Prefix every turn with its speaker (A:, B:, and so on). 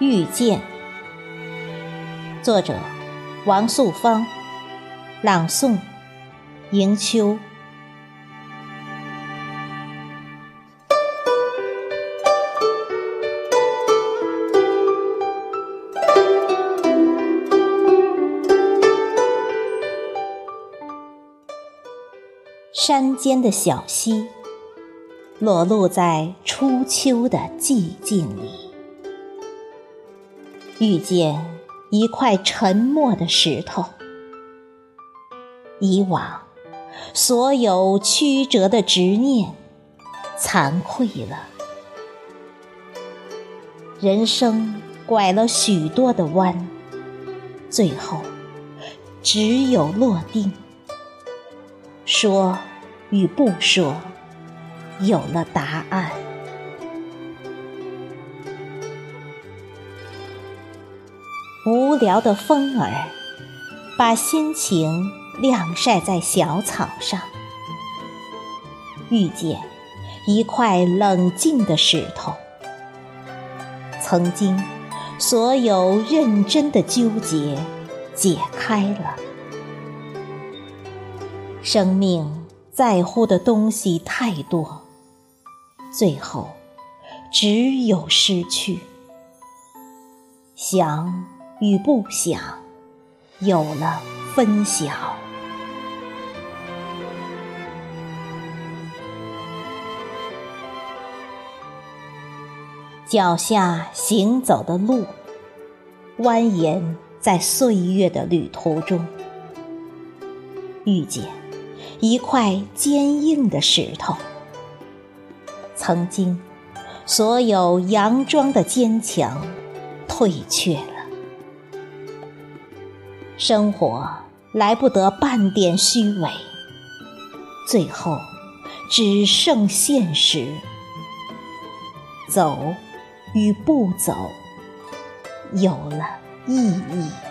A: 遇见。作者：王素芳，朗诵：迎秋。山间的小溪，裸露在初秋的寂静里，遇见一块沉默的石头。以往所有曲折的执念，惭愧了。人生拐了许多的弯，最后只有落定。说与不说，有了答案。无聊的风儿，把心情晾晒在小草上，遇见一块冷静的石头。曾经，所有认真的纠结解开了。生命在乎的东西太多，最后只有失去。想与不想，有了分晓。脚下行走的路，蜿蜒在岁月的旅途中，遇见。一块坚硬的石头，曾经所有佯装的坚强退却了，生活来不得半点虚伪，最后只剩现实。走与不走，有了意义。